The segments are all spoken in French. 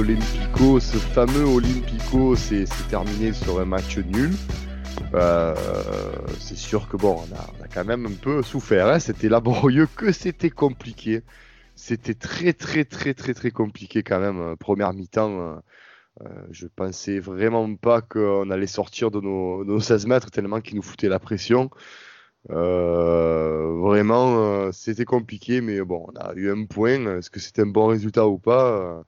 l'Olympico. Ce fameux Olympico, c'est terminé sur un match nul. Euh, c'est sûr que bon, on a, quand même un peu souffert. Hein. C'était laborieux, que c'était compliqué. C'était très très très très très compliqué quand même. Euh, première mi-temps, euh, je pensais vraiment pas qu'on allait sortir de nos, 16 mètres tellement qu'ils nous foutaient la pression. vraiment, c'était compliqué, mais bon, on a eu un point. Est-ce que c'était un bon résultat ou pas?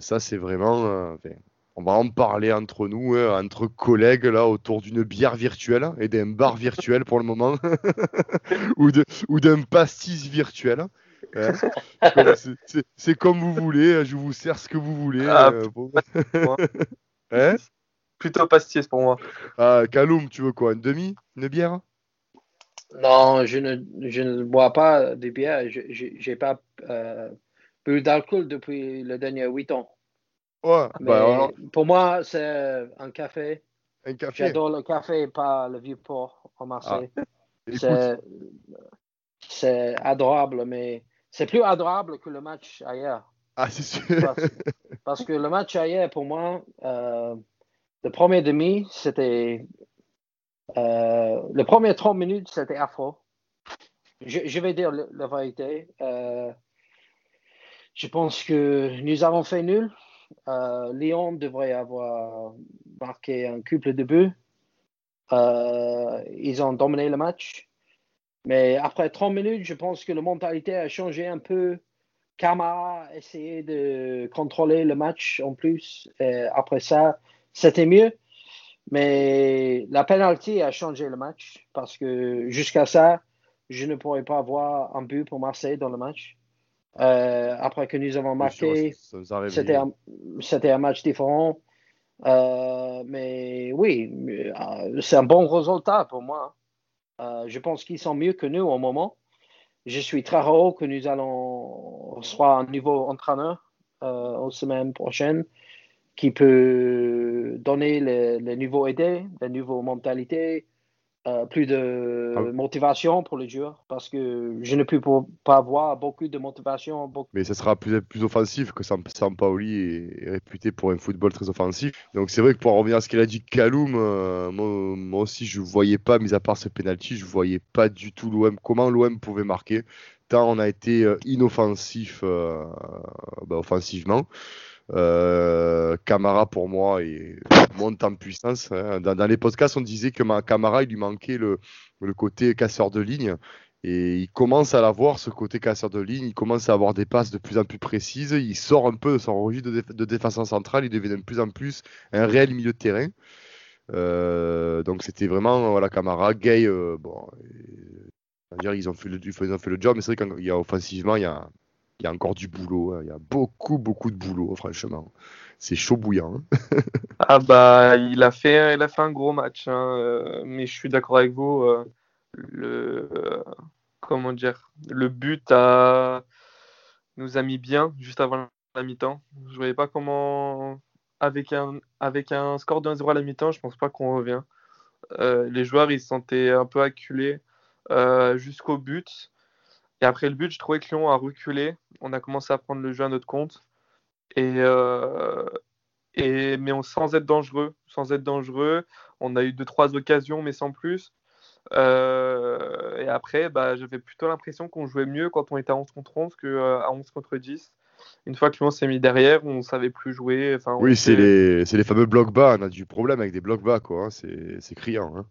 Ça, c'est vraiment on va en parler entre nous, hein, entre collègues, là, autour d'une bière virtuelle et d'un bar virtuel pour le moment, ou, d'un pastis virtuel. Hein. C'est comme vous voulez, je vous sers ce que vous voulez. Ah, hein? Plutôt pastis pour moi. Ah, Kaloum, tu veux quoi Une demi Une bière? Non, je ne, je ne bois pas de bière. Je n'ai pas euh, bu d'alcool depuis le dernier 8 ans. Bah, pour moi, c'est un café. Un café. J'adore le café, pas le vieux port en Marseille. Ah. C'est adorable, mais c'est plus adorable que le match ailleurs. Ah, c'est sûr. Parce, que le match ailleurs, pour moi, euh, le premier demi, c'était. Euh, le premier 30 minutes, c'était affreux. Je, vais dire la vérité. Euh, je pense que nous avons fait nul. Euh, Lyon devrait avoir marqué un couple de buts. Euh, ils ont dominé le match. Mais après 30 minutes, je pense que la mentalité a changé un peu. Kamara a essayé de contrôler le match en plus. après ça, c'était mieux. Mais la penalty a changé le match parce que jusqu'à ça, je ne pourrais pas avoir un but pour Marseille dans le match. Euh, après que nous avons marqué, c'était un, un, match différent. Euh, mais oui, euh, c'est un bon résultat pour moi. je pense qu'ils sont mieux que nous au moment. Je suis très heureux que nous allons soit un nouveau entraîneur aux semaines prochaines qui peut donner les, les nouveaux idées, les nouvelles mentalités, euh, plus de ah motivation pour le joueur parce que je ne peux pas avoir beaucoup de motivation. Mais ce sera plus, plus offensif que Sampaoli est, est réputé pour un football très offensif. Donc c'est vrai que pour revenir à ce qu'il a dit Kaloum, euh, moi, aussi je ne voyais pas, mis à part ce penalty, je ne voyais pas du tout l'OM, comment l'OM pouvait marquer. Tant on a été euh, inoffensif bah, offensivement. Euh, Camara pour moi il monte en puissance. Hein. Dans, les podcasts, on disait que Camara il lui manquait le, côté casseur de ligne. Et il commence à l'avoir, ce côté casseur de ligne. Il commence à avoir des passes de plus en plus précises. Il sort un peu de son registre de, de défenseur central. Il devient de plus en plus un réel milieu de terrain. Euh, donc c'était vraiment voilà Camara, Gay. Euh, bon, ils ont fait le, ils ont fait le job, mais c'est vrai qu'il y a offensivement, il y a, il y a encore du boulot. Hein. Il y a beaucoup, beaucoup de boulot, franchement. C'est chaud bouillant. Hein. ah bah, il a fait, il a fait un gros match. Hein. Euh, mais je suis d'accord avec vous. Euh, le, comment dire, le but a, nous a mis bien juste avant la mi-temps. Je voyais pas comment, avec un, avec un score de 1-0 à la mi-temps, je pense pas qu'on revient. Euh, les joueurs, ils se sentaient un peu acculés jusqu'au but. Et après le but, je trouvais que Lyon a reculé. On a commencé à prendre le jeu à notre compte. Et, euh, et mais on, sans être dangereux, sans être dangereux, on a eu deux trois occasions, mais sans plus. Euh, et après, bah, j'avais plutôt l'impression qu'on jouait mieux quand on était à 11 contre 11 qu'à euh, 11 contre 10. Une fois que Lyon s'est mis derrière, on savait plus jouer. Enfin, oui, c'est les, les, fameux blocs bas. On a du problème avec des blocs bas, quoi. Hein. C'est criant. Hein.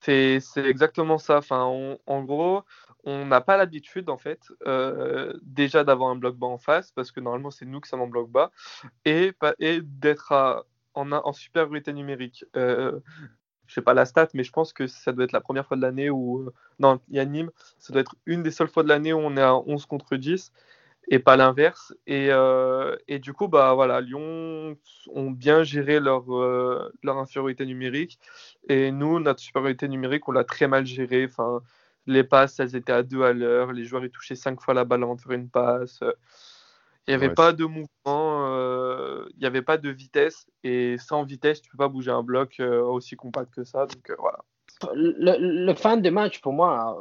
C'est exactement ça. Enfin, en gros, on n'a pas l'habitude, en fait, euh, déjà d'avoir un bloc bas en face, parce que normalement, c'est nous qui sommes en bloc bas, et, et d'être en, en, supériorité numérique. Euh, je sais pas la stat, mais je pense que ça doit être la première fois de l'année où. Euh, non, il y a Nîmes, ça doit être une des seules fois de l'année où on est à 11 contre 10 et pas l'inverse. Et, euh, et, du coup, bah, voilà, Lyon ont bien géré leur, euh, leur infériorité numérique. Et nous, notre supériorité numérique, on l'a très mal géré. Enfin, les passes, elles étaient à deux à l'heure. Les joueurs, ils touchaient cinq fois la balle avant de faire une passe. Il n'y avait pas de mouvement, euh, il n'y avait pas de vitesse. Et sans vitesse, tu ne peux pas bouger un bloc aussi compact que ça. Donc voilà. Le, le, fin de match, pour moi,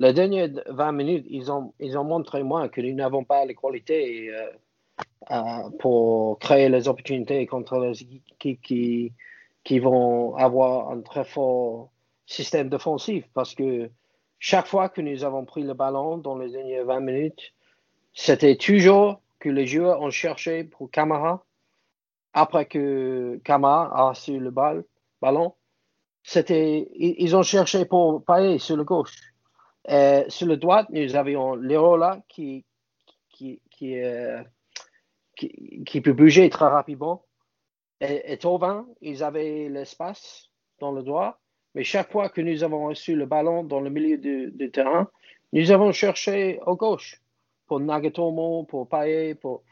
les dernières 20 minutes, ils ont, ils ont montré moi que nous n'avons pas les qualités euh, pour créer les opportunités contre les équipes qui, qui vont avoir un très fort système défensif parce que chaque fois que nous avons pris le ballon dans les dernières 20 minutes, c'était toujours que les joueurs ont cherché pour Camara. Après que Camara a reçu le ballon, c'était, ils ont cherché pour Payet sur le gauche. Et sur le droit, nous avions Lerola qui, qui, qui, euh, qui, qui, peut bouger très rapidement. Et, et Tauvin, ils avaient l'espace dans le droit. Mais chaque fois que nous avons reçu le ballon dans le milieu du, terrain, nous avons cherché au gauche pour Nagatomo, pour Payet. Pour...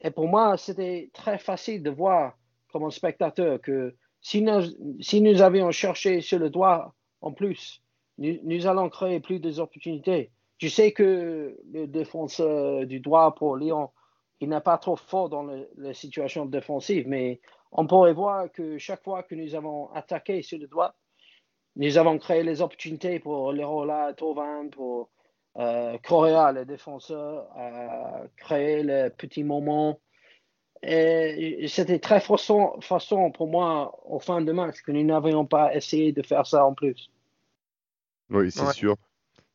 Et pour moi, c'était très facile de voir comme un spectateur que si nous, si nous avions cherché sur le droit en plus, nous, allons créer plus d'opportunités. Je sais que le défenseur du droit pour Lyon, il n'est pas trop fort dans la situation défensive, mais on pourrait voir que chaque fois que nous avons attaqué sur le droit, nous avons créé les opportunités pour Lerola, Tovan, pour euh, Correa, le défenseur, euh, créer les petits moments. Et c'était très façon pour moi au fin de match que nous n'avions pas essayé de faire ça en plus. Oui, c'est sûr.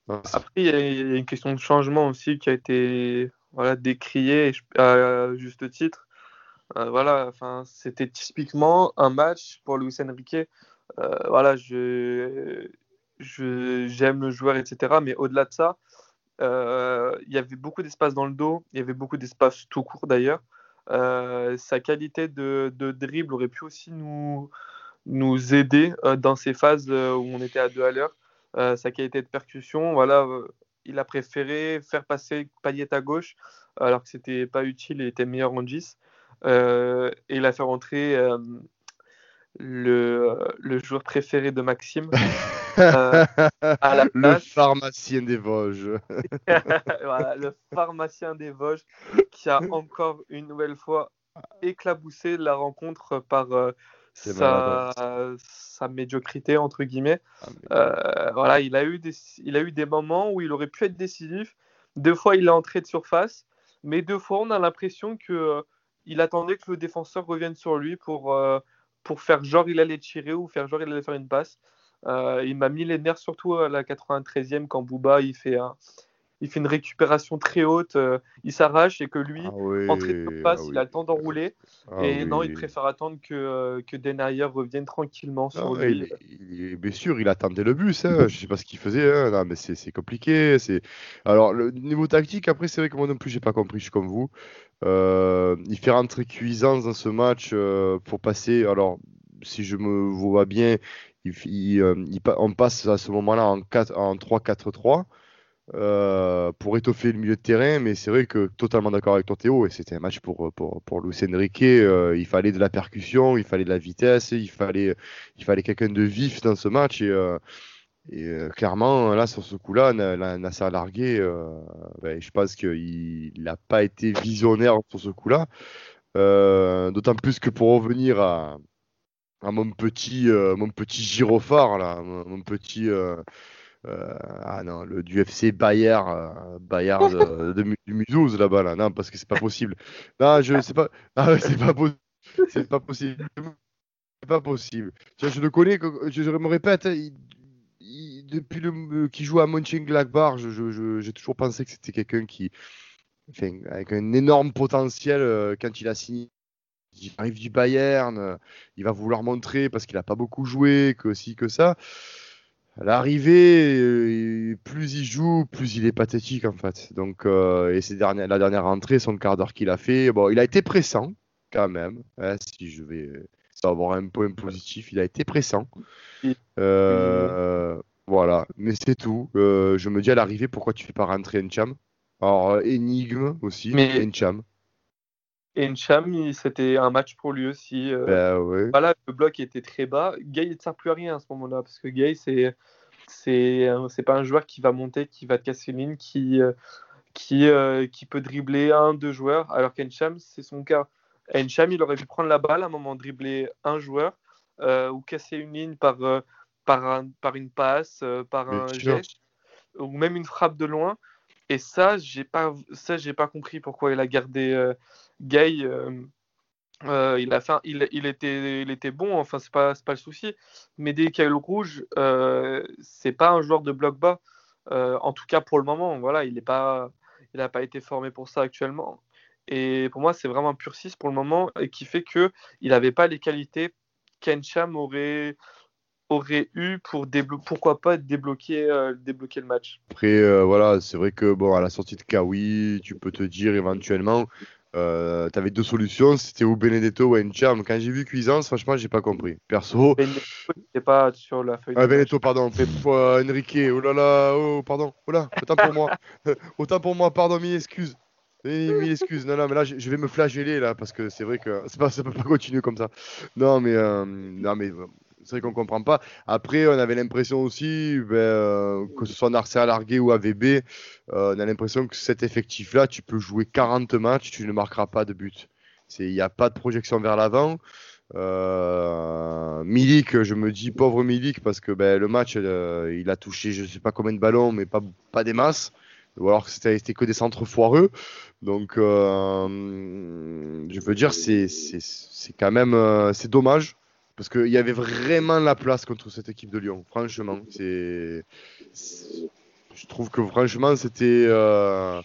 Après, il y, a une question de changement aussi qui a été voilà, décriée à juste titre. Euh, voilà, enfin, c'était typiquement un match pour Luis Enrique euh, voilà, je, j'aime le joueur, etc. Mais au-delà de ça, euh, il y avait beaucoup d'espace dans le dos, il y avait beaucoup d'espace tout court d'ailleurs. Sa qualité de, de, dribble aurait pu aussi nous, nous aider dans ces phases où on était à deux à l'heure. Sa qualité de percussion, voilà, il a préféré faire passer Payet à gauche alors que c'était pas utile, il était meilleur en 10. et il a fait rentrer le, le joueur préféré de Maxime. euh, à la le pharmacien des Vosges. voilà, le pharmacien des Vosges qui a encore une nouvelle fois éclaboussé la rencontre par euh, sa, sa, médiocrité, entre guillemets. Ah, euh, voilà, il a, eu des, il a eu des moments où il aurait pu être décisif. Deux fois, il est entré de surface, mais deux fois, on a l'impression que euh, il attendait que le défenseur revienne sur lui pour pour faire genre il allait tirer ou faire genre il allait faire une passe. Euh, il m'a mis les nerfs surtout à la 93e quand Booba il fait, un, il fait une récupération très haute, euh, il s'arrache et que lui, ah oui, de passe, ah il a le temps d'enrouler. Ah et non, il préfère attendre que, euh, que Denayer revienne tranquillement sur ah lui. Il, bien sûr, il attendait le bus, hein. je sais pas ce qu'il faisait, hein. non, mais c'est compliqué. Alors, le niveau tactique, après, c'est vrai que moi non plus, j'ai pas compris, je suis comme vous. Euh, il fait rentrer Cuisance dans ce match euh, pour passer. Alors, si je me vois bien, on passe à ce moment-là en 3-4-3. Euh, pour étoffer le milieu de terrain. Mais c'est vrai que totalement d'accord avec ton Théo. Et c'était un match pour, pour, pour Luis Enrique. Euh, il fallait de la percussion, il fallait de la vitesse, il fallait, il fallait quelqu'un de vif dans ce match. Et, euh, et clairement, là, sur ce coup-là, Nassa largué, ben, je pense qu'il n'a pas été visionnaire sur ce coup-là. D'autant plus que pour revenir à, à mon petit, mon petit gyrophare, là, mon petit ah non, le du FC Bayard, Bayard de, du Mulhouse là-bas, là. Non, parce que c'est pas possible. Non, je sais pas. Ah, c'est pas, c'est pas possible. C'est pas possible. je le connais, je, je me répète, il, depuis le, euh, qui joue à Mönchengladbach, j'ai toujours pensé que c'était quelqu'un qui, avec un énorme potentiel euh, quand il a signé. Il arrive du Bayern, euh, il va vouloir montrer parce qu'il n'a pas beaucoup joué, que si, que ça. L'arrivée, plus il joue, plus il est pathétique en fait. Donc, et ces dernières, la dernière rentrée, son quart d'heure qu'il a fait, bon, il a été pressant quand même. Hein, si je vais avoir un point positif, il a été pressant. Euh, voilà, mais c'est tout. Euh, je me dis à l'arrivée, pourquoi tu fais pas rentrer Encham Alors, euh, énigme aussi, mais Encham. Encham, c'était un match pour lui aussi. Ben voilà, le bloc était très bas. Gay ne sert plus à rien à ce moment-là, parce que Gay, c'est c'est pas un joueur qui va monter, qui va te casser une ligne, qui, qui, qui peut dribbler un, deux joueurs, alors qu'Encham, c'est son cas. Encham, il aurait pu prendre la balle à un moment, dribbler un joueur ou casser une ligne par par, par une passe, euh, par un geste, ou même une frappe de loin. Et ça, j'ai pas, ça, j'ai pas compris pourquoi il a gardé euh, Gay. Euh, euh, il était, bon, enfin c'est pas, pas le souci. Mais dès qu'il y a le rouge, c'est pas un joueur de bloc bas. en tout cas pour le moment, voilà, il n'a pas, pas été formé pour ça actuellement. Et pour moi, c'est vraiment un pur 6 pour le moment et qui fait que il n'avait pas les qualités qu'Encham aurait aurait eu pour pourquoi pas débloquer, euh, débloquer le match. Après, euh, voilà, c'est vrai que bon, à la sortie de Kawi, tu peux te dire éventuellement, euh, tu avais deux solutions, c'était ou Benedetto ou Encham. Quand j'ai vu Cuisance, franchement, j'ai pas compris. Perso. Benedetto n'était pas sur la feuille. Ah, Benedetto, pardon. Enrique, oh là là, oh, pardon, oh là, autant pour moi. autant pour moi, pardon, mille excuses. Mille excuses. Non, non, mais là, je vais me flageller là parce que c'est vrai que pas, ça peut pas continuer comme ça. Non, mais, non, mais c'est vrai qu'on comprend pas. Après, on avait l'impression aussi, ben, euh, que ce soit Narcea Largué ou AVB, euh, on a l'impression que cet effectif-là, tu peux jouer 40 matchs, tu ne marqueras pas de but. Il n'y a pas de projection vers l'avant. Euh, Milik, je me dis pauvre Milik parce que ben, le match, il a touché je ne sais pas combien de ballons, mais pas, des masses. Ou alors c'était que des centres foireux. Donc, je veux dire, c'est quand même c'est dommage parce qu'il y avait vraiment la place contre cette équipe de Lyon, franchement. C'est, je trouve que franchement, c'était. Euh,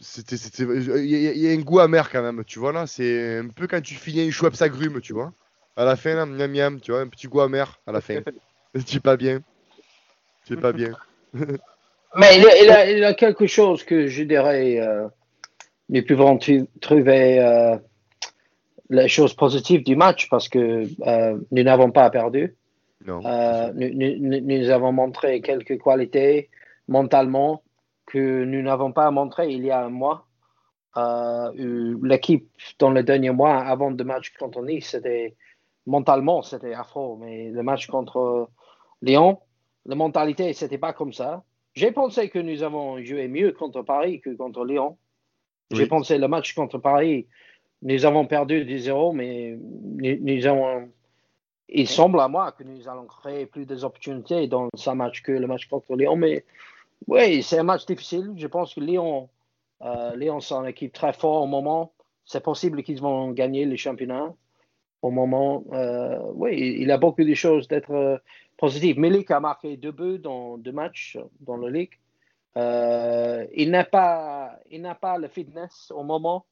c'était, c'était, il y, a un goût amer quand même, tu vois là. C'est un peu quand tu finis une Schweppes agrume, tu vois. À la fin, là, miam miam, tu vois, un petit goût amer à la fin. tu pas bien. Tu pas bien. Mais il a, il, a, quelque chose que je dirais, euh, nous pouvons trouver euh, les choses positives du match parce que euh, nous n'avons pas perdu. Euh, nous, nous, avons montré quelques qualités mentalement que nous n'avons pas montré il y a un mois. Euh, l'équipe dans le dernier mois avant le match contre Nice, c'était mentalement c'était affreux, mais le match contre Lyon, la mentalité c'était pas comme ça. J'ai pensé que nous avons joué mieux contre Paris que contre Lyon. J'ai pensé le match contre Paris, nous avons perdu 10-0, mais nous, avons, il semble à moi que nous allons créer plus d'opportunités dans ce match que le match contre Lyon. Mais oui, c'est un match difficile. Je pense que Lyon, euh, Lyon c'est une équipe très forte au moment. C'est possible qu'ils vont gagner le championnat au moment. Euh, oui, il a beaucoup de choses d'être euh, positives. Milik a marqué deux buts dans deux matchs dans la Ligue. Euh, il n'a pas, il n'a pas le fitness au moment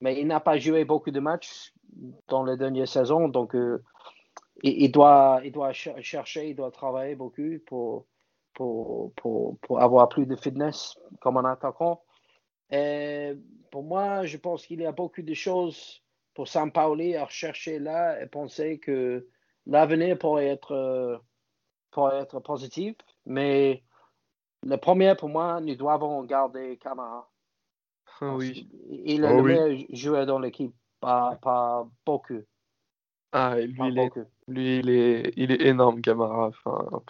mais il n'a pas joué beaucoup de matchs dans les dernières saisons, donc euh, il, doit, il doit chercher, il doit travailler beaucoup pour, pour, pour, avoir plus de fitness comme un attaquant. Et pour moi, je pense qu'il y a beaucoup de choses pour San Pauli à chercher là et penser que l'avenir pourrait être, pourrait être positif. Mais le premier, pour moi, nous devons garder Camara. Ah oui. Il est oh le meilleur joueur dans l'équipe, pas, pas beaucoup. Ah, lui, il est, lui il, est, il est énorme, Camara. Enfin,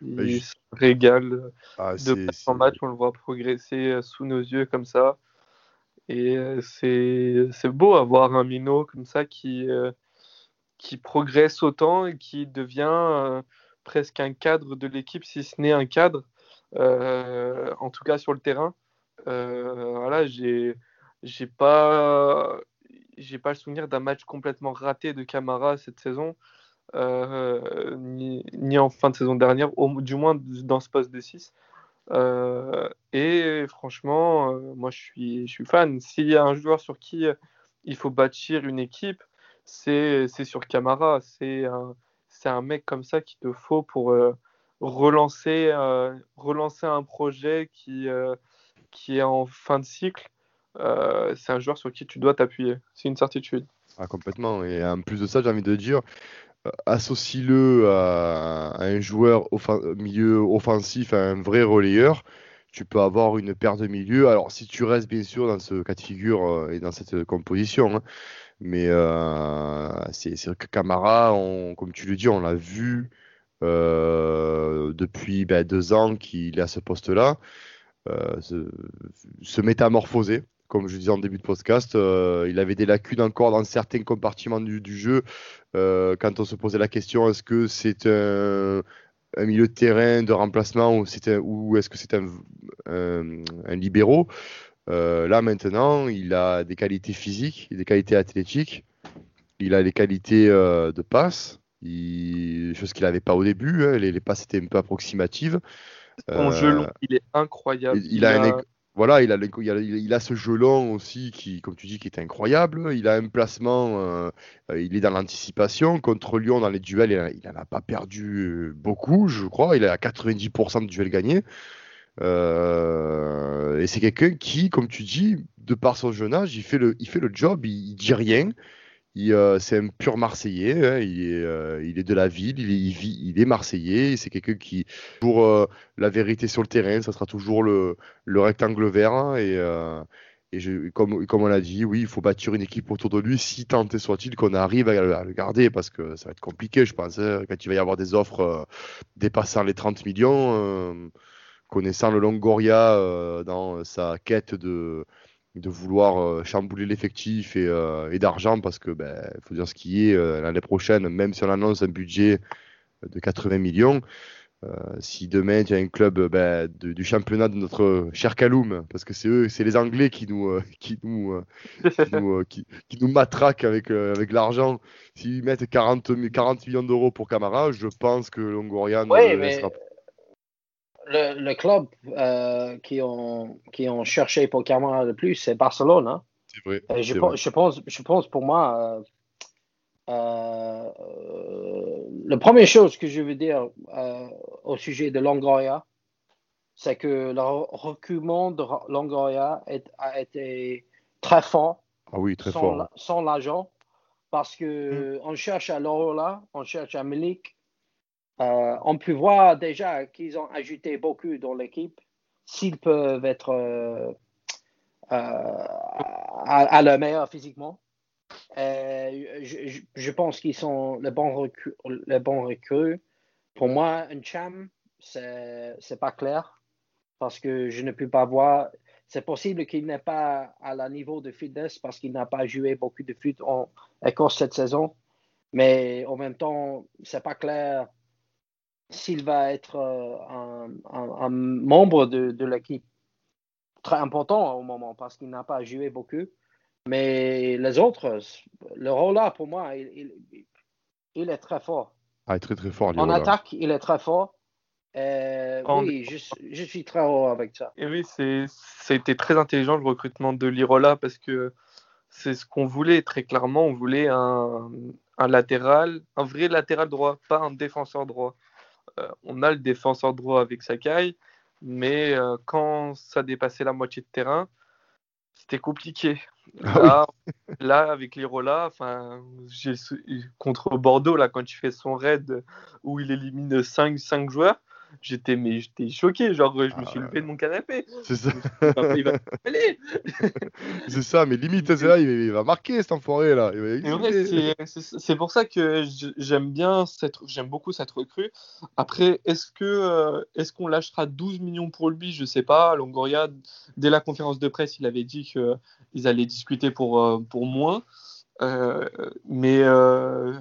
il se régale ah, de match en match, on le voit progresser euh, sous nos yeux comme ça. Et euh, c'est beau avoir un minot comme ça qui, euh, qui progresse autant et qui devient presque un cadre de l'équipe, si ce n'est un cadre, en tout cas sur le terrain. Euh, voilà, j'ai j'ai pas j'ai pas le souvenir d'un match complètement raté de Camara cette saison, euh, ni, en fin de saison dernière, du moins dans ce poste de 6. Euh, et franchement, moi je suis, je suis fan. S'il y a un joueur sur qui il faut bâtir une équipe, c'est sur Camara. C'est un, un mec comme ça qu'il te faut pour relancer, relancer un projet qui, qui est en fin de cycle, euh, c'est un joueur sur qui tu dois t'appuyer. C'est une certitude. Ah, complètement. Et en plus de ça, j'ai envie de dire, euh, associe-le à, un joueur milieu offensif, à un vrai relayeur. Tu peux avoir une paire de milieu. Alors, si tu restes bien sûr dans ce cas de figure euh, et dans cette composition, hein. mais c'est que Camara, comme tu le dis, on l'a vu depuis ben, deux ans qu'il est à ce poste-là. Euh, se, métamorphoser. Comme je disais en début de podcast, euh, il avait des lacunes encore dans certains compartiments du, jeu. Euh, quand on se posait la question, est-ce que c'est un, milieu de terrain de remplacement ou, est-ce que c'est un, un, libéraux. là maintenant, il a des qualités physiques, des qualités athlétiques, il a des qualités de passe, il, chose qu'il n'avait pas au début. Hein, les, passes étaient un peu approximatives. Son jeu long, il est incroyable. Il, a, Un, voilà, il a, il, a, ce jeu long aussi qui, comme tu dis, qui est incroyable. Il a un placement, euh, il est dans l'anticipation. Contre Lyon, dans les duels, il n'en a pas perdu euh, beaucoup, je crois. Il a 90% de duels gagnés. Euh, et c'est quelqu'un qui, comme tu dis, de par son jeune âge, il fait le, il fait le job, il, il dit rien. Euh, c'est un pur Marseillais, hein, il, est, euh, il, est, de la ville, il vit, il est Marseillais, c'est quelqu'un qui, pour euh, la vérité sur le terrain, ça sera toujours le, le rectangle vert. Hein, et, et je, comme, comme on l'a dit, oui, il faut bâtir une équipe autour de lui, si tant est soit-il qu'on arrive à, le garder, parce que ça va être compliqué, je pense, hein, quand il va y avoir des offres dépassant les 30 millions, connaissant le Longoria dans sa quête de de vouloir euh, chambouler l'effectif et, euh, et d'argent parce que ben faut dire ce qui est euh, l'année prochaine même si on annonce un budget de 80 millions si demain tu as un club ben, du championnat de notre cher Kaloum parce que c'est eux c'est les Anglais qui nous qui nous qui nous, qui, nous matraquent avec avec l'argent. S'ils mettent 40 40 millions d'euros pour Camara je pense que Longoria ne laissera pas le, club euh, qui, ont, qui ont cherché pour Camara le plus, c'est Barcelone. Hein. C'est vrai, je, je, pense, je pense pour moi, euh, euh, la première chose que je veux dire au sujet de Longoria, c'est que le reculement de Longoria a été très fort. Ah oui, très sans, fort. Sans l'argent. Parce qu'on mm. on cherche à Lorola, on cherche à Milik, euh, on peut voir déjà qu'ils ont ajouté beaucoup dans l'équipe. S'ils peuvent être euh, euh, à, leur meilleur physiquement, je, pense qu'ils sont le bon recrue. Le bon Pour moi, un cham, c'est pas clair parce que je ne peux pas voir. C'est possible qu'il n'est pas à la niveau de fitness parce qu'il n'a pas joué beaucoup de foot en Écosse cette saison. Mais en même temps, c'est pas clair s'il va être euh, un, membre de, l'équipe très important au moment parce qu'il n'a pas joué beaucoup. Mais les autres, le rôle là, pour moi, il, est très fort. Ah, très très fort. En attaque, il est très fort. Euh, oui, je, suis très heureux avec ça. Et oui, c'était très intelligent le recrutement de Lirola parce que c'est ce qu'on voulait très clairement. On voulait un, un, latéral, un vrai latéral droit, pas un défenseur droit. Euh, on a le défenseur droit avec Sakai, mais euh, quand ça dépassait la moitié de terrain, c'était compliqué. Ah là, avec l'Irola, enfin, contre Bordeaux, là, quand tu fais son raid où il élimine 5, 5 joueurs, j'étais mais j'étais choqué genre je me suis ah levé de mon canapé. C'est ça. Il va c'est ça mais limite il, va marquer cet enfoiré là. C'est pour ça que j'aime bien cette j'aime beaucoup cette recrue. Après est-ce que euh, est-ce qu'on lâchera 12 millions pour lui? Je sais pas. Longoria dès la conférence de presse il avait dit qu'ils allaient discuter pour euh, pour moins euh, mais,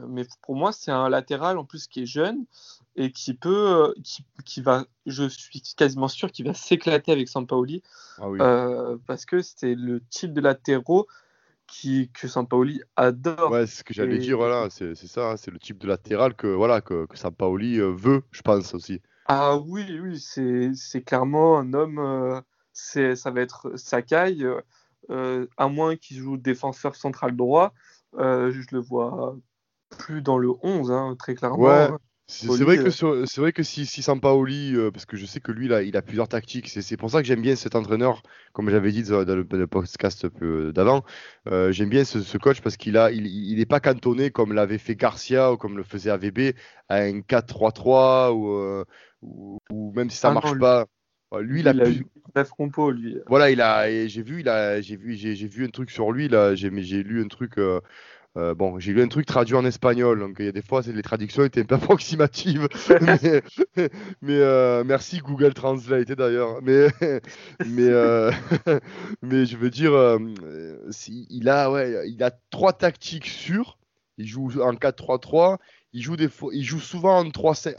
mais pour moi, c'est un latéral en plus qui est jeune et qui peut, euh, qui, qui, va, je suis quasiment sûr qu'il va s'éclater avec Sampaoli ah euh, parce que c'est le type de latéraux qui, que Sampaoli adore. Ouais, c'est ce que j'allais dire, voilà, c'est ça, hein, c'est le type de latéral que, voilà, que, que Sampaoli euh, veut, je pense aussi. Ah oui, oui, c'est clairement un homme, c'est ça va être Sakai, à moins qu'il joue défenseur central droit, je le vois plus dans le 11, hein, très clairement. Ouais. C'est vrai, que euh, c'est vrai que si, si Sampaoli, euh, parce que je sais que lui, là, il a plusieurs tactiques, c'est pour ça que j'aime bien cet entraîneur, comme j'avais dit dans le, podcast d'avant, euh, j'aime bien ce, coach parce qu'il a, il n'est pas cantonné comme l'avait fait Garcia ou comme le faisait AVB à un 4-3-3 ou, ou, même si ça ne ah marche pas. Lui, il, a, plus... lui. Voilà, il a, j'ai vu, il a, j'ai vu, j'ai vu un truc sur lui là, j'ai lu un truc. Euh, bon, j'ai lu un truc traduit en espagnol, donc il y a des fois les traductions étaient un peu approximatives. mais, euh, merci Google Translate d'ailleurs. Mais, mais, euh, mais je veux dire, il, a, ouais, il a trois tactiques sûres. Il joue en 4-3-3. Il joue, des il joue souvent en 3-5.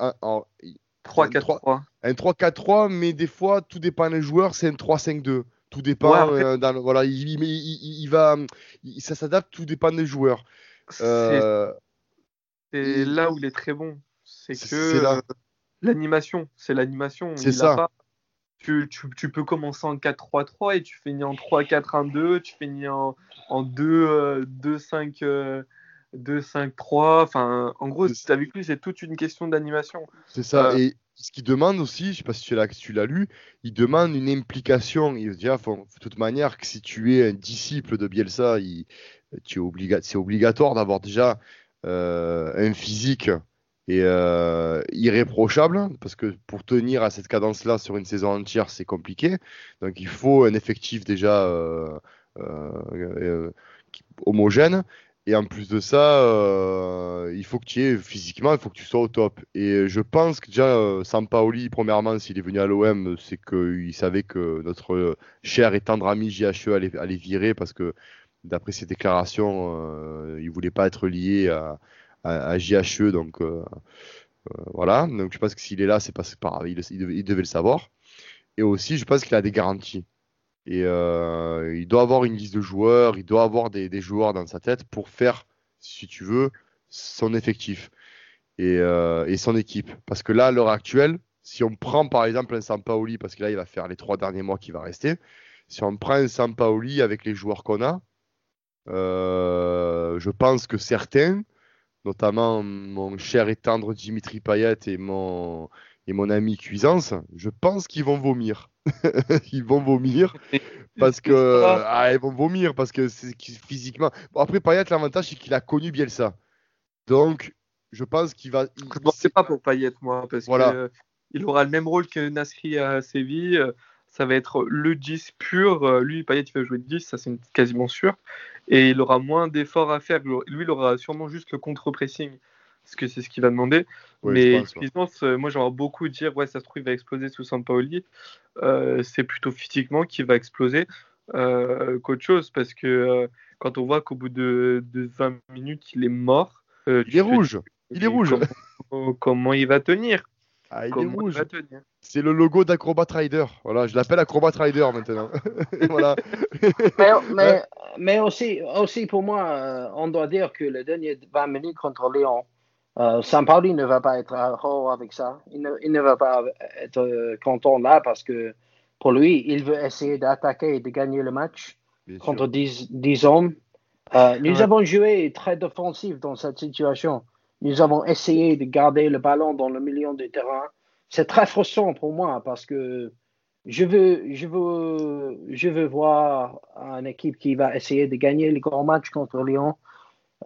3-4-3. Un 3-4-3, mais des fois, tout dépend des joueurs, c'est un 3-5-2. Tout dépend. Euh, dans, voilà, il, il, il va, ça s'adapte, tout dépend des joueurs. C'est euh, là où il est très bon. C'est que l'animation, c'est l'animation. C'est ça. Tu, tu, tu, peux commencer en 4-3-3 et tu finis en 3-4-1-2, tu finis en, en 2-5. 2-5-3. Enfin, en gros, tu as vu que c'est toute une question d'animation. C'est ça. Euh, et ce qu'il demande aussi, je ne sais pas si tu l'as lu, il demande une implication. Il dire, de toute manière, que si tu es un disciple de Bielsa, il, tu es c'est obligatoire d'avoir déjà euh, un physique et euh, irréprochable parce que pour tenir à cette cadence-là sur une saison entière, c'est compliqué. Donc il faut un effectif déjà homogène et en plus de ça, euh, il faut que tu aies physiquement, il faut que tu sois au top. Et je pense que déjà, euh, Sampaoli, premièrement, s'il est venu à l'OM, c'est qu'il savait que notre cher et tendre ami JHE allait, virer parce que, d'après ses déclarations, euh, il voulait pas être lié à, à, JHE. Donc voilà. Donc je pense que s'il est là, c'est pas, pas il, il devait le savoir. Et aussi, je pense qu'il a des garanties. Et euh, il doit avoir une liste de joueurs, il doit avoir des, joueurs dans sa tête pour faire, si tu veux, son effectif et, euh, et son équipe. Parce que là, à l'heure actuelle, si on prend par exemple un Sampaoli, parce que là, il va faire les trois derniers mois qui va rester, si on prend un Sampaoli avec les joueurs qu'on a, euh, je pense que certains, notamment mon cher et tendre Dimitri Payet et mon, et mon ami Cuisance, je pense qu'ils vont vomir. ils vont vomir parce que ah, ils vont vomir parce que c'est physiquement. Bon, après Payet, l'avantage c'est qu'il a connu Bielsa, donc je pense qu'il va. Ne sais pas pour Payet moi parce qu'il il aura le même rôle que Nasri à Séville. Ça va être le 10 pur. Lui, Payet, il va jouer 10, ça c'est quasiment sûr. Et il aura moins d'efforts à faire. Lui, il aura sûrement juste le contre-pressing parce que c'est ce qu'il va demander. mais pense, moi j'aurais beaucoup dire ouais ça se trouve il va exploser sous Sampaoli. Euh, c'est plutôt physiquement qu'il va exploser euh, qu'autre chose parce que euh, quand on voit qu'au bout de, 20 minutes il est mort. il est rouge. Il est rouge. Comment, il va tenir? Ah, il est rouge. C'est le logo d'Acrobat Rider. Voilà, je l'appelle Acrobat Rider maintenant. voilà. mais, mais, aussi, aussi pour moi, on doit dire que le dernier 20 minutes contre Léon, euh, Sampaoli ne va pas être heureux avec ça. Il ne, va pas être euh, content là parce que pour lui, il veut essayer d'attaquer et de gagner le match contre 10, hommes. Euh, nous avons joué très défensif dans cette situation. Nous avons essayé de garder le ballon dans le milieu du terrain. C'est très frustrant pour moi parce que je veux, je veux, je veux voir une équipe qui va essayer de gagner le grand match contre Lyon euh,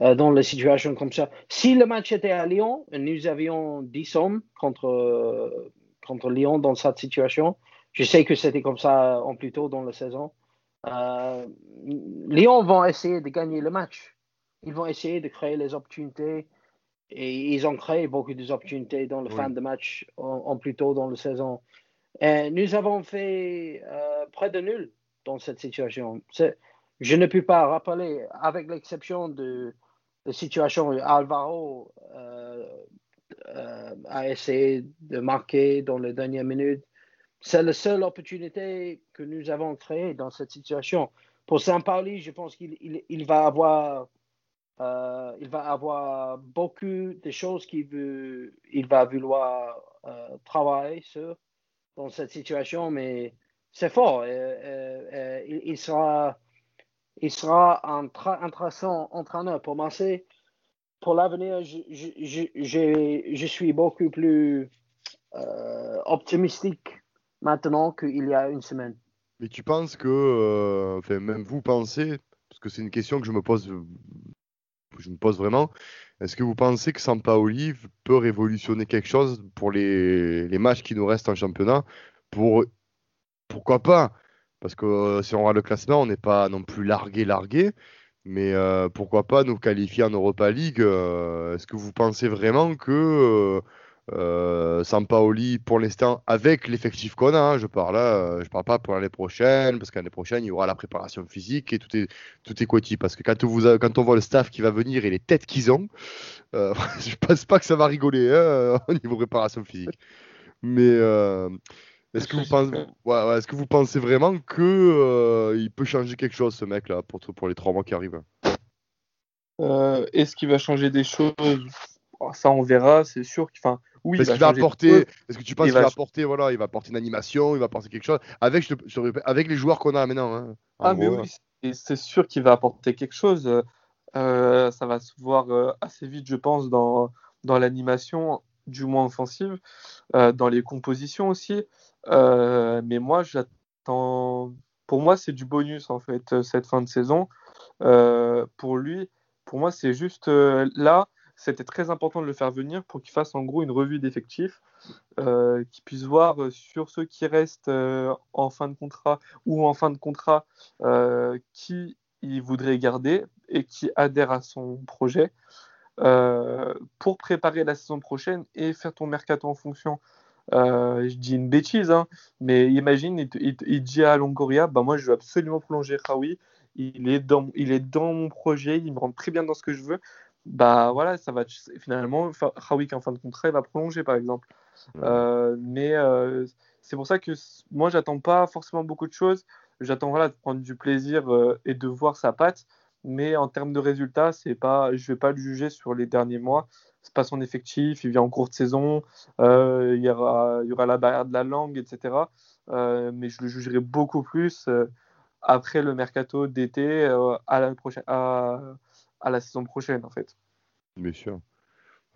dans les situations comme ça. Si le match était à Lyon, nous avions 10 hommes contre, contre Lyon dans cette situation. Je sais que c'était comme ça en plus tôt dans la saison. Euh, Lyon vont essayer de gagner le match. Ils vont essayer de créer les opportunités. Et ils ont créé beaucoup d'opportunités dans le fin de match en, plus tôt dans la saison. Et nous avons fait euh, près de nul dans cette situation. Je ne peux pas rappeler, avec l'exception de situation où Alvaro euh, euh, a essayé de marquer dans les dernières minutes. C'est la seule opportunité que nous avons créée dans cette situation. Pour Saint-Pauli, je pense qu'il il, va avoir euh, va avoir beaucoup de choses qu'il va vouloir travailler sur dans cette situation, mais c'est fort. il, sera il sera un très intéressant entraîneur pour Marseille. Pour l'avenir, je, suis beaucoup plus euh, optimistique maintenant qu'il y a une semaine. Mais tu penses que, euh, enfin, même vous pensez, parce que c'est une question que je me pose, je me pose vraiment, est-ce que vous pensez que Sampaoli peut révolutionner quelque chose pour les, les matchs qui nous restent en championnat pour, Pourquoi pas? Parce que euh, si on regarde le classement, on n'est pas non plus largué, largué. Mais euh, pourquoi pas nous qualifier en Europa League euh, Est-ce que vous pensez vraiment que Sampaoli, pour l'instant, avec l'effectif qu'on a, hein, je parle je parle pas pour l'année prochaine, parce qu'année prochaine, il y aura la préparation physique et tout est, tout est quotidien. Parce que quand, vous quand on voit le staff qui va venir et les têtes qu'ils ont, je pense pas que ça va rigoler hein, au niveau préparation physique. Mais est-ce que, vous pensez... ouais, est que vous pensez vraiment qu'il euh, peut changer quelque chose, ce mec-là, pour, pour les trois mois qui arrivent? Euh, Est-ce qu'il va changer des choses? Oh, Ça, on verra. C'est sûr qu'il. Enfin, oui, Est-ce va apporter Est-ce que tu penses qu'il va, apporter voilà, il va apporter une animation, il va apporter quelque chose? Avec, je, avec les joueurs qu'on a maintenant hein, Ah, mais oui, c'est sûr qu'il va apporter quelque chose. Euh, ça va se voir assez vite, je pense, dans, dans l'animation, du moins offensive, euh, dans les compositions aussi. mais moi, j'attends. Pour moi, c'est du bonus en fait cette fin de saison. pour lui, pour moi, c'est juste là. C'était très important de le faire venir pour qu'il fasse en gros une revue d'effectifs, qu'il puisse voir sur ceux qui restent en fin de contrat ou en fin de contrat qui il voudrait garder et qui adhère à son projet euh, pour préparer la saison prochaine et faire ton mercato en fonction. Euh, je dis une bêtise, hein, mais imagine, il, dit à Longoria, bah moi je veux absolument prolonger Raoui, il est, dans, il est dans mon projet, il me rend très bien dans ce que je veux. Bah voilà, ça va finalement, Raoui qui est en fin de contrat, il va prolonger par exemple. Euh, mais c'est pour ça que moi j'attends pas forcément beaucoup de choses. J'attends voilà, de prendre du plaisir et de voir sa patte. Mais en termes de résultats, c'est pas, je vais pas le juger sur les derniers mois. C'est pas son effectif, il vient en courte saison, euh, il, y aura, il y aura la barrière de la langue, etc. Euh, mais je le jugerai beaucoup plus après le mercato d'été à, la prochaine, à, à, la saison prochaine, en fait. Bien sûr.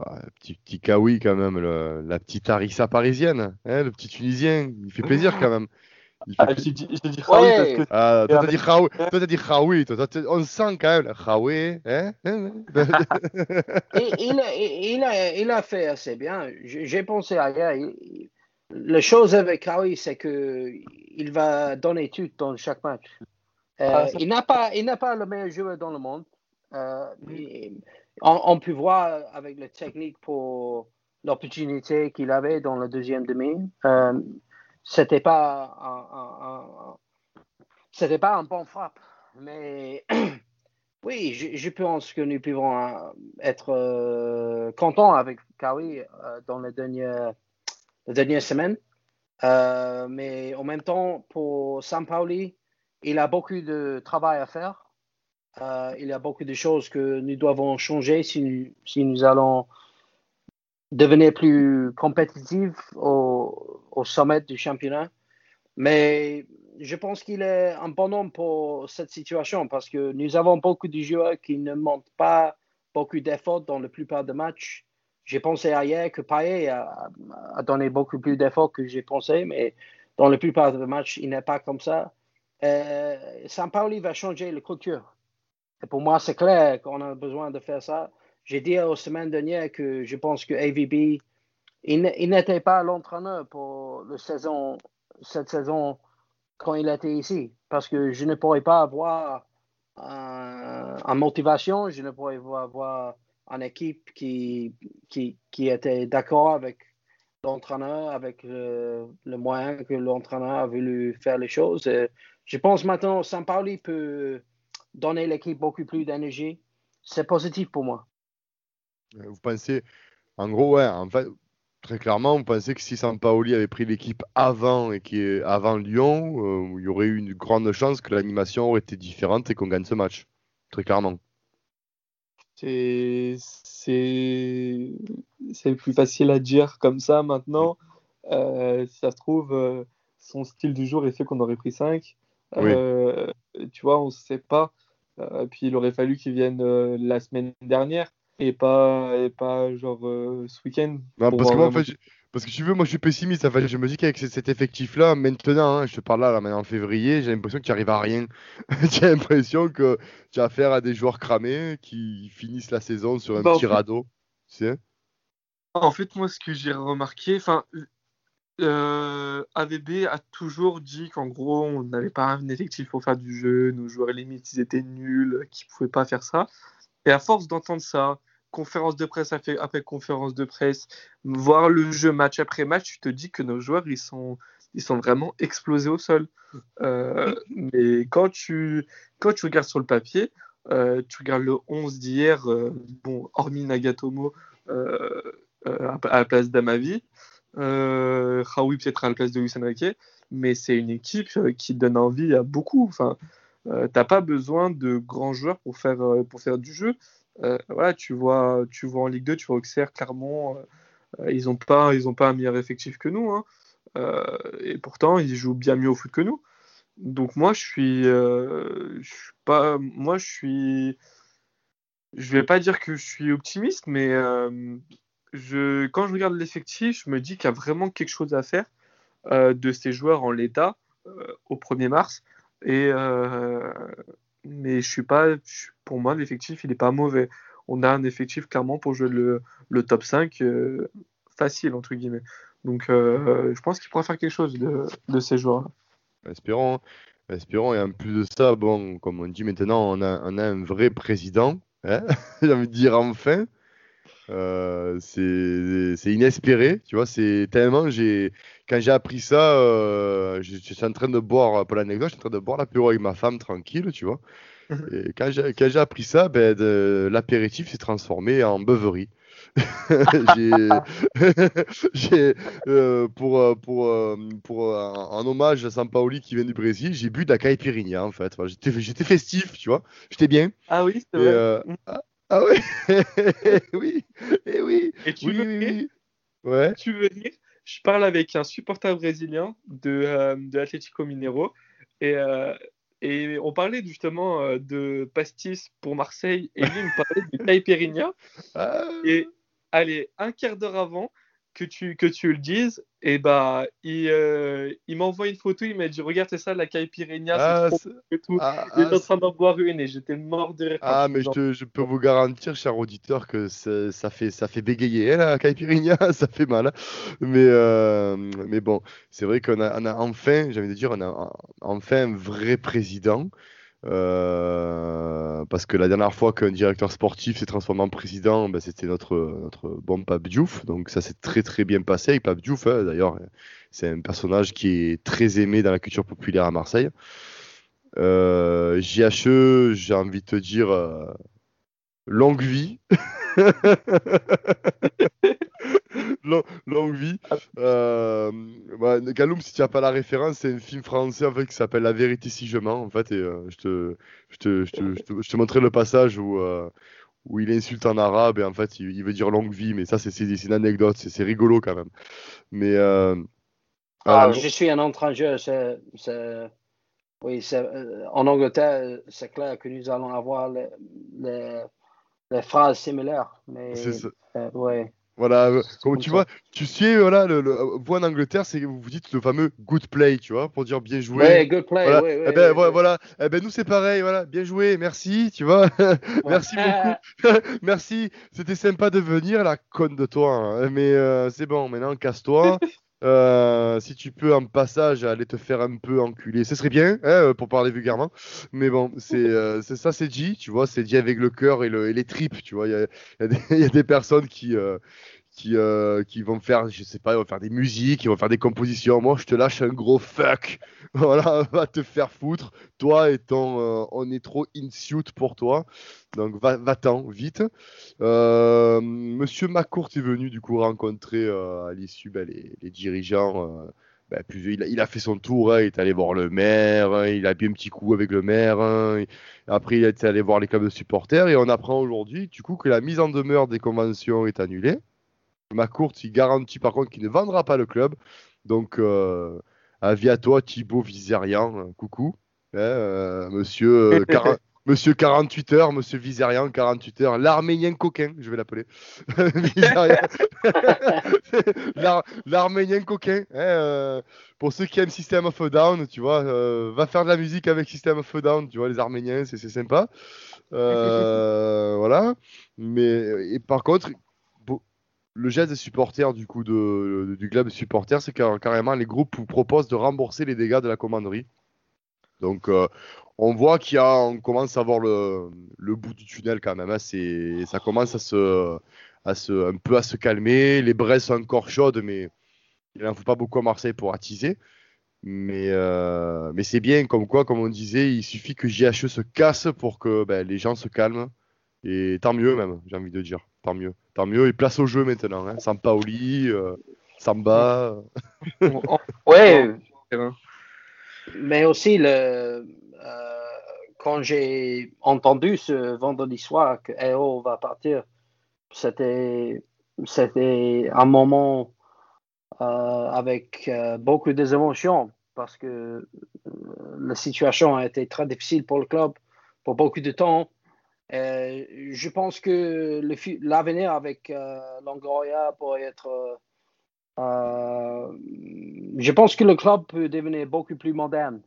Ah, petit, petit Kawi quand même, la petite Arissa parisienne, hein, le petit Tunisien, il fait plaisir quand même. Ah, j'ai dit, dit Raoui parce que. Ah, toi, t'as dit Raoui. Toi, t'as dit Raoui. On sent quand même Raoui. Hein il, il, a, il a fait assez bien. J'ai pensé ailleurs. La chose avec Raoui, c'est qu'il va donner tout dans chaque match. Euh, ah, il n'a pas, il n'a pas le meilleur joueur dans le monde. Euh, on, on, peut voir avec la technique pour l'opportunité qu'il avait dans le deuxième demi. Euh, c'était pas un, c'était pas un bon frappe. Mais oui, je, pense que nous pouvons euh, être euh, contents avec Kawi euh, dans les dernières, dernières semaines. mais en même temps, pour Pauli, il a beaucoup de travail à faire. il y a beaucoup de choses que nous devons changer si, si nous allons devenir plus compétitif au, sommet du championnat. Mais je pense qu'il est un bon homme pour cette situation parce que nous avons beaucoup de joueurs qui ne montrent pas beaucoup d'efforts dans la plupart des matchs. J'ai pensé hier que Payet a, donné beaucoup plus d'efforts que j'ai pensé, mais dans la plupart des matchs, il n'est pas comme ça. Euh, Saint-Pauli va changer la culture. Et pour moi, c'est clair qu'on a besoin de faire ça. J'ai dit aux semaines dernières que je pense que AVB, il n'était pas l'entraîneur pour cette saison quand il était ici. Parce que je ne pourrais pas avoir en motivation, je ne pourrais pas avoir une équipe qui, était d'accord avec l'entraîneur, avec le, moyen que l'entraîneur a voulu faire les choses. je pense maintenant que Pauli peut donner l'équipe beaucoup plus d'énergie. C'est positif pour moi. Euh, vous pensez, en gros, ouais, en fait, très clairement, vous pensez que si Sampaoli avait pris l'équipe avant et qui est avant Lyon, euh, il y aurait eu une grande chance que l'animation aurait été différente et qu'on gagne ce match. Très clairement. C'est c'est plus facile à dire comme ça maintenant. Euh, si ça se trouve, son style du jour est fait qu'on aurait pris 5. tu vois, on ne sait pas. puis il aurait fallu qu'il vienne la semaine dernière et pas, et pas genre euh, ce week-end. parce, que moi, en fait, parce que tu veux, moi je suis pessimiste. En fait, je me dis qu'avec cet effectif-là, maintenant, hein, je te parle là, là maintenant en février, j'ai l'impression que tu arrives à rien. j'ai l'impression que tu as affaire à des joueurs cramés qui finissent la saison sur un bah, petit radeau. Tu sais en fait, moi, ce que j'ai remarqué, enfin, euh, AVB a toujours dit qu'en gros, on n'avait pas un effectif pour faire du jeu, nos joueurs limites, ils étaient nuls, qu'ils ne pouvaient pas faire ça. Et à force d'entendre ça, conférence de presse après conférence de presse, voir le jeu match après match, tu te dis que nos joueurs, ils sont, ils sont vraiment explosés au sol. Euh, mais quand tu, quand tu regardes sur le papier, euh, tu regardes le 11 d'hier, euh, bon, hormis Nagatomo à, la place d'Amavi, Euh, Raoui peut-être à la place de Luis Enrique, mais c'est une équipe euh, qui donne envie à beaucoup. Enfin, euh, t'as pas besoin de grands joueurs pour faire, euh, pour faire du jeu. Euh, voilà, tu vois, tu vois en Ligue 2, tu vois Auxerre, Clermont, euh, ils n'ont pas, ils ont pas un meilleur effectif que nous. hein. Euh, et pourtant, ils jouent bien mieux au foot que nous. Donc moi, je suis, euh, je suis pas, moi, je suis, je vais pas dire que je suis optimiste, mais euh, je, quand je regarde l'effectif, je me dis qu'il y a vraiment quelque chose à faire euh, de ces joueurs en l'état euh, au 1er mars. Et euh, mais je suis pas, pour moi, l'effectif, il n'est pas mauvais. On a un effectif clairement pour jouer le, le top 5 euh, facile, entre guillemets. Donc euh, je pense qu'il pourra faire quelque chose de, de ces joueurs. Espérons. hein. Espérons. Et en plus de ça, bon, comme on dit maintenant, on a, on a un vrai président. hein. J'ai envie de dire enfin. Euh, c'est inespéré, tu vois. C'est tellement. J'ai quand j'ai appris ça, euh, je, je suis en train de boire, pour l'anecdote, je suis en train de boire l'apéro avec ma femme tranquille, tu vois. Et quand j'ai appris ça, ben, l'apéritif s'est transformé en beuverie. J'ai, euh, pour, euh, pour, euh, pour, euh, en en hommage à Sampaoli qui vient du Brésil, j'ai bu de la caipirinha en fait. Voilà, j'étais, j'étais festif, tu vois. J'étais bien. Ah oui, c'est vrai. euh, ah, ouais, oui, et oui, Et tu oui, veux oui, oui. Ouais. Tu veux Je parle avec un supporter brésilien de, euh, de Atlético Mineiro. Et, euh, et on parlait justement euh, de pastis pour Marseille. Et lui il me parlait de caipirinha Ah, et allez, un quart d'heure avant que tu, que tu le dises, et bah il, euh, il m'envoie une photo, il m'a dit regarde c'est ça la caipirinha, ah, c'est trop et tout. ah, Il est ah, en train d'en boire une et j'étais mort de rire. Ah, mais je, te- je peux vous garantir, cher auditeur, que ça, fait, ça fait bégayer, hein, la caipirinha, ça fait mal. hein. Mais, euh, mais bon, c'est vrai qu'on a, on a enfin, j'ai envie de dire, on a enfin un vrai président. Euh, parce que la dernière fois qu'un directeur sportif s'est transformé en président, ben, c'était notre, notre bon Pape Diouf. Donc ça s'est très très bien passé avec Pape Diouf. hein. D'ailleurs, c'est un personnage qui est très aimé dans la culture populaire à Marseille. Euh, JHE, j'ai envie de te dire euh, longue vie. Long- longue vie. Euh, Galoum, si tu n'as pas la référence, c'est un film français en fait, qui s'appelle La vérité si je mens. En fait, et, euh, je, te, je, te, je, te, je, te, je te montrerai le passage où, euh, où il insulte en arabe et en fait il, il veut dire longue vie, mais ça c'est c'est- c'est une anecdote, c'est c'est rigolo quand même. Mais euh, Ah, je suis un étranger. c'est- Oui, c'est- euh, en Angleterre, c'est clair que nous allons avoir les, les- les phrases similaires. Mais c'est ça. euh, ouais. Voilà, euh, comme tu vois, tu sais, voilà, le, le- vous en Angleterre, c'est vous vous dites le fameux good play, tu vois, pour dire bien joué. Ouais, good play. Voilà. ouais, ouais, eh ben, voilà, ouais. voilà. Eh ben, nous, c'est pareil, voilà. Bien joué, merci, tu vois. merci beaucoup. merci, c'était sympa de venir, la conne de toi. hein. Mais euh, c'est bon, maintenant, casse-toi. Euh, si tu peux, en passage, aller te faire un peu enculer, ce serait bien, hein, euh, pour parler vulgairement. Mais bon, c'est euh, ça, c'est dit, tu vois, c'est dit avec le cœur et, le, et les tripes, tu vois. Il y y a des personnes qui. euh, qui, euh, qui vont faire, je sais pas, ils vont faire des musiques, ils vont faire des compositions. Moi, je te lâche un gros fuck. Voilà, va te faire foutre. Toi étant, euh, on est trop in suit pour toi. Donc, va- va-t'en, vite. Euh, Monsieur Macourt est venu, du coup, rencontrer euh, à l'issue ben, les, dirigeants. euh, ben, il, a, fait son tour, hein, il est allé voir le maire, hein, il a bu un petit coup avec le maire. hein, après, il est allé voir les clubs de supporters. Et on apprend aujourd'hui, du coup, que la mise en demeure des conventions est annulée. Macourt, il garantit par contre qu'il ne vendra pas le club. Donc, euh, avis à toi, Thibaut Vizerian, euh, coucou. Hein, euh, monsieur, euh, quar- monsieur 48 heures, monsieur Vizerian, 48 heures, l'arménien coquin, je vais l'appeler. L'arménien coquin. hein, euh, pour ceux qui aiment System of a Down, tu vois, euh, va faire de la musique avec System of a Down, tu vois, les Arméniens, c'est sympa. Euh, voilà. Mais, et par contre, le geste des supporters du coup de, du club de supporters, c'est car, carrément les groupes vous proposent de rembourser les dégâts de la commanderie. Donc euh, on voit qu'il y a, commence à voir le, le bout du tunnel quand même. hein. C'est, ça commence à se, à se, un peu à se calmer. Les braises sont encore chaudes, mais il n'en faut pas beaucoup à Marseille pour attiser. Mais, euh, mais c'est bien, comme quoi, comme on disait, il suffit que JHE se casse pour que ben, les gens se calment. Et tant mieux même, j'ai envie de dire. Tant mieux. Tant mieux. Et place au jeu maintenant. Hein. Sampaoli, euh, Samba. ouais. Mais aussi, le, quand j'ai entendu ce vendredi soir que EO va partir, c'était, c'était un moment avec beaucoup d'émotions parce que la situation a été très difficile pour le club pour beaucoup de temps. Euh, je pense que l'avenir avec euh, Longoria pourrait être. Euh, je pense que le club peut devenir beaucoup plus moderne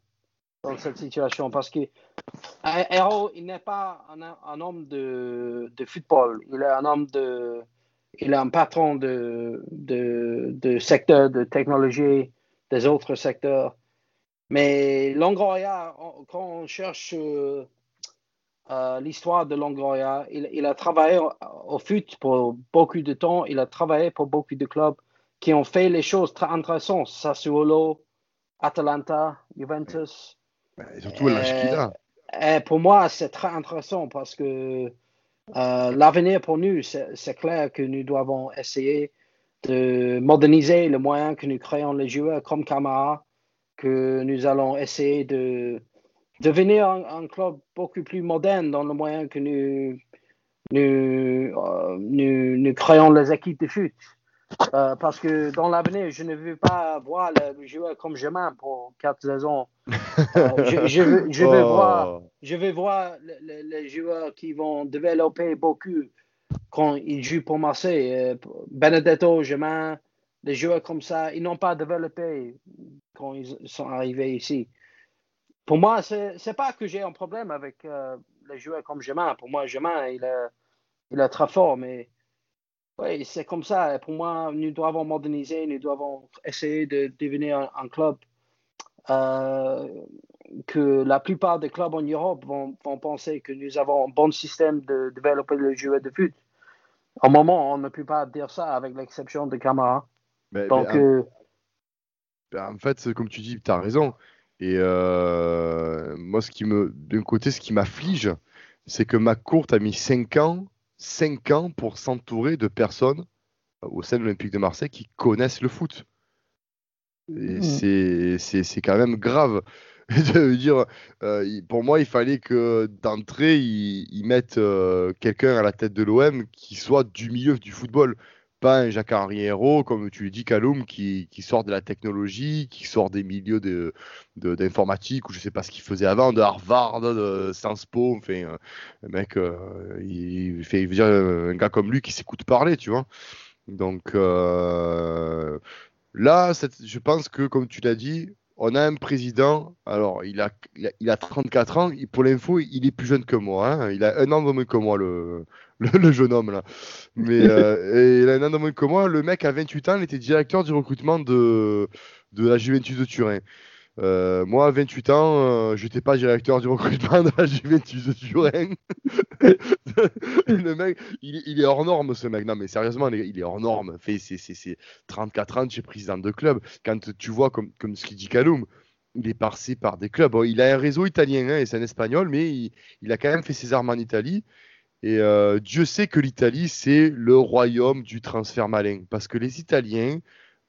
dans cette situation parce que Hero, il n'est pas un, homme de, football, il est un homme de. Il est un patron de secteur de technologie, des autres secteurs. Mais Longoria, quand on cherche euh, l'histoire de Longoria. Il, a travaillé au, foot pour beaucoup de temps. Il a travaillé pour beaucoup de clubs qui ont fait les choses très intéressantes. Sassuolo, Atalanta, Juventus. Et surtout l'âge qu'il a. Et pour moi, c'est très intéressant parce que euh, l'avenir pour nous, c'est clair que nous devons essayer de moderniser le moyen que nous créons les joueurs comme Camara, que nous allons essayer de devenir un, club beaucoup plus moderne dans le moyen que nous, nous, euh, nous, créons les équipes de foot. Euh, parce que dans l'avenir, je ne veux pas voir le, joueur comme Germain pour quatre saisons. Euh, je, je, veux, je, veux, oh. voir, je veux voir les joueurs qui vont développer beaucoup quand ils jouent pour Marseille. Benedetto, Germain, les joueurs comme ça, ils n'ont pas développé quand ils sont arrivés ici pour moi, c'est n'est pas que j'ai un problème avec euh, les joueurs comme Germain. Pour moi, Germain, il est, il est très fort, mais oui, c'est comme ça. Pour moi, nous devons moderniser, nous devons essayer de devenir un, club euh, que la plupart des clubs en Europe vont, vont, penser que nous avons un bon système de développer le joueur de foot. Au moment, on ne peut pas dire ça avec l'exception de Camara. Donc, euh, ben, en fait, comme tu dis, tu as raison. Et euh, moi, ce qui me, d'un côté, ce qui m'afflige, c'est que McCourt a mis 5 ans, 5 ans pour s'entourer de personnes euh, au sein de l'Olympique de Marseille qui connaissent le foot. Et mmh. c'est quand même grave. de dire, euh, pour moi, il fallait que d'entrée, ils, mettent quelqu'un à la tête de l'OM qui soit du milieu du football pas un Jacques-Henri Hérault, comme tu dis, Kaloum, qui, sort de la technologie, qui sort des milieux d'informatique, de, ou je sais pas ce qu'il faisait avant, de Harvard, de Sciences Po, enfin, euh, un mec, euh, il, fait, dire, un gars comme lui qui s'écoute parler, tu vois. Donc euh, là, je pense que, comme tu l'as dit, on a un président, alors il a, il a, 34 ans, pour l'info, il est plus jeune que moi, hein. il a un an de moins que moi, le, le, jeune homme là. Mais euh, il a un an de moins que moi, le mec à 28 ans, il était directeur du recrutement de, de la Juventus de Turin. Euh, moi, à 28 ans, euh, je n'étais pas directeur du recrutement de la Juventus de Turin. le mec, il, est hors norme, ce mec. Non, mais sérieusement, il est hors norme. Fait, c'est, 34 ans, es président de club. Quand tu vois, comme, comme ce qu'il dit Kaloum, il est passé par des clubs. il a un réseau italien hein, et c'est un espagnol, mais il, a quand même fait ses armes en Italie. Et euh, Dieu sait que l'Italie, c'est le royaume du transfert malin. Parce que les Italiens,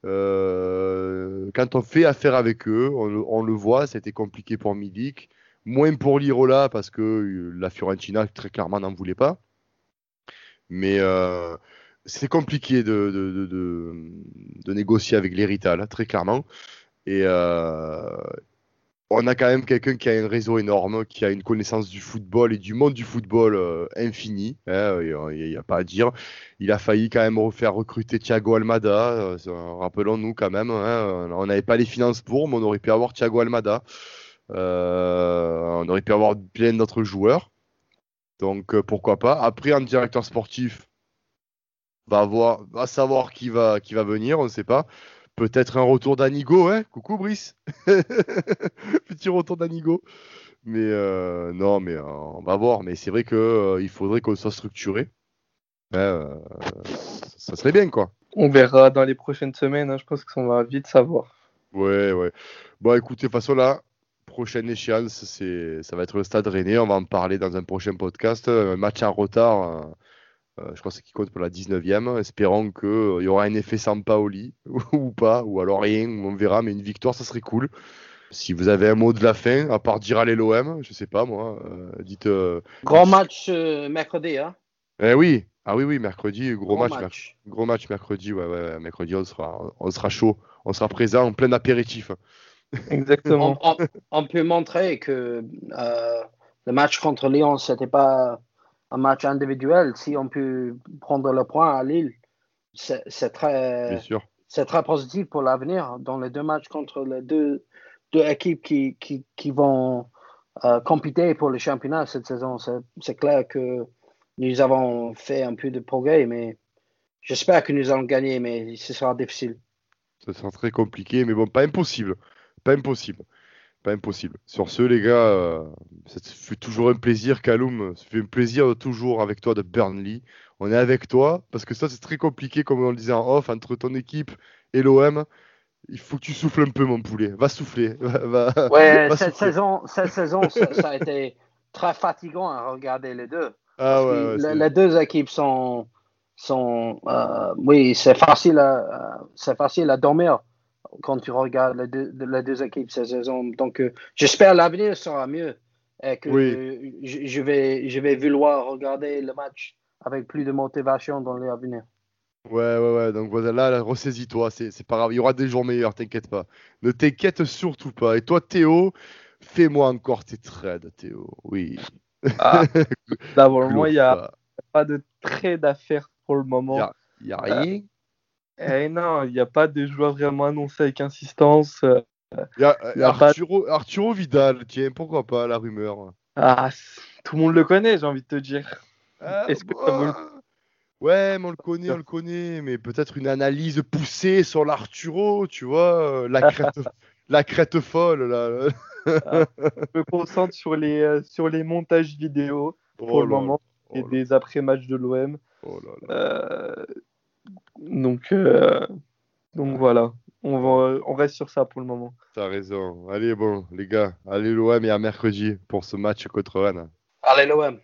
euh, quand on fait affaire avec eux, on, le voit, c'était compliqué pour Milik, moins pour l'Irola parce que euh, la Fiorentina très clairement n'en voulait pas. Mais euh, c'est compliqué de, négocier avec l'Hérital, très clairement. Et, on a quand même quelqu'un qui a un réseau énorme, qui a une connaissance du football et du monde du football euh, infini. Hein, il n'y a, pas à dire. Il a failli quand même refaire recruter Thiago Almada. Euh, rappelons-nous quand même. Hein, on n'avait pas les finances pour, mais on aurait pu avoir Thiago Almada. Euh, on aurait pu avoir plein d'autres joueurs. Donc pourquoi pas. Après, un directeur sportif va, voir, va savoir qui va, qui va venir, on ne sait pas. Peut-être un retour d'Anigo, hein Coucou Brice Petit retour d'Anigo. Mais euh, non, mais euh, on va voir. Mais c'est vrai qu'il euh, faudrait qu'on soit structuré. ça serait bien, quoi. On verra dans les prochaines semaines. Hein. Je pense qu'on va vite savoir. Ouais, ouais. Bon, écoutez, de toute façon, là, prochaine échéance, ça va être le Stade Rennais. On va en parler dans un prochain podcast. Un match en retard Euh, je pense qu'il compte pour la 19e. Espérons qu'il y aura un effet Sampaoli ou pas, ou alors rien, on verra, mais une victoire, ça serait cool. Si vous avez un mot de la fin, à part dire allez l'OM, je sais pas moi, dites. Grand match mercredi, hein Eh oui, ah oui, oui, mercredi, gros, match, Gros match mercredi, ouais, ouais, mercredi, on sera, on sera chaud, on sera présent en plein apéritif. Exactement. on, peut montrer que le match contre Lyon, c'était pas un match individuel. Si on peut prendre le point à Lille, c'est très, c'est très positif pour l'avenir. Dans les deux matchs contre les deux, deux équipes qui, qui, qui vont euh, compéter pour le championnat cette saison, c'est clair que nous avons fait un peu de progrès, mais j'espère que nous allons gagner, mais ce sera difficile. Ce sera très compliqué, mais bon, pas impossible. Pas impossible pas impossible. Sur ce, les gars, euh, ça fait toujours un plaisir, Kaloum. Ça fait un plaisir toujours avec toi de Burnley. On est avec toi parce que ça, c'est très compliqué, comme on le disait en off, entre ton équipe et l'OM. Il faut que tu souffles un peu, mon poulet. Va souffler. ouais, cette, Saison, cette saison, ça, a été très fatigant à regarder les deux. Ah ouais, les, deux équipes sont. sont euh, oui, c'est facile, c'est facile à dormir quand tu regardes les deux, les deux équipes cette saison. Donc, euh, j'espère l'avenir sera mieux et que je, vais, je vais vouloir regarder le match avec plus de motivation dans l'avenir. Ouais, ouais, ouais. Donc voilà, là, ressaisis-toi. C'est pas grave. Il y aura des jours meilleurs, t'inquiète pas. Ne t'inquiète surtout pas. Et toi, Théo, fais-moi encore tes trades, Théo. Oui. Ah, D'abord, moi, il n'y a pas de trade à faire pour le moment. Il n'y a, rien. Eh non, il n'y a pas de joueur vraiment annoncé avec insistance. Il y a, Arturo, Vidal, tiens, pourquoi pas la rumeur Ah, tout le monde le connaît, j'ai envie de te dire. Ah, Est-ce que bah, Ouais, mais on le connaît, on le connaît, mais peut-être une analyse poussée sur l'Arturo, tu vois, la crête, la crête folle là. Ah, je me concentre sur les, euh, sur les montages vidéo pour oh le moment et oh des après-matchs de l'OM. Oh euh, donc, euh, donc voilà, on, va, on reste sur ça pour le moment. T'as raison. Allez, bon, les gars, allez l'OM et à mercredi pour ce match contre Rennes. Allez l'OM.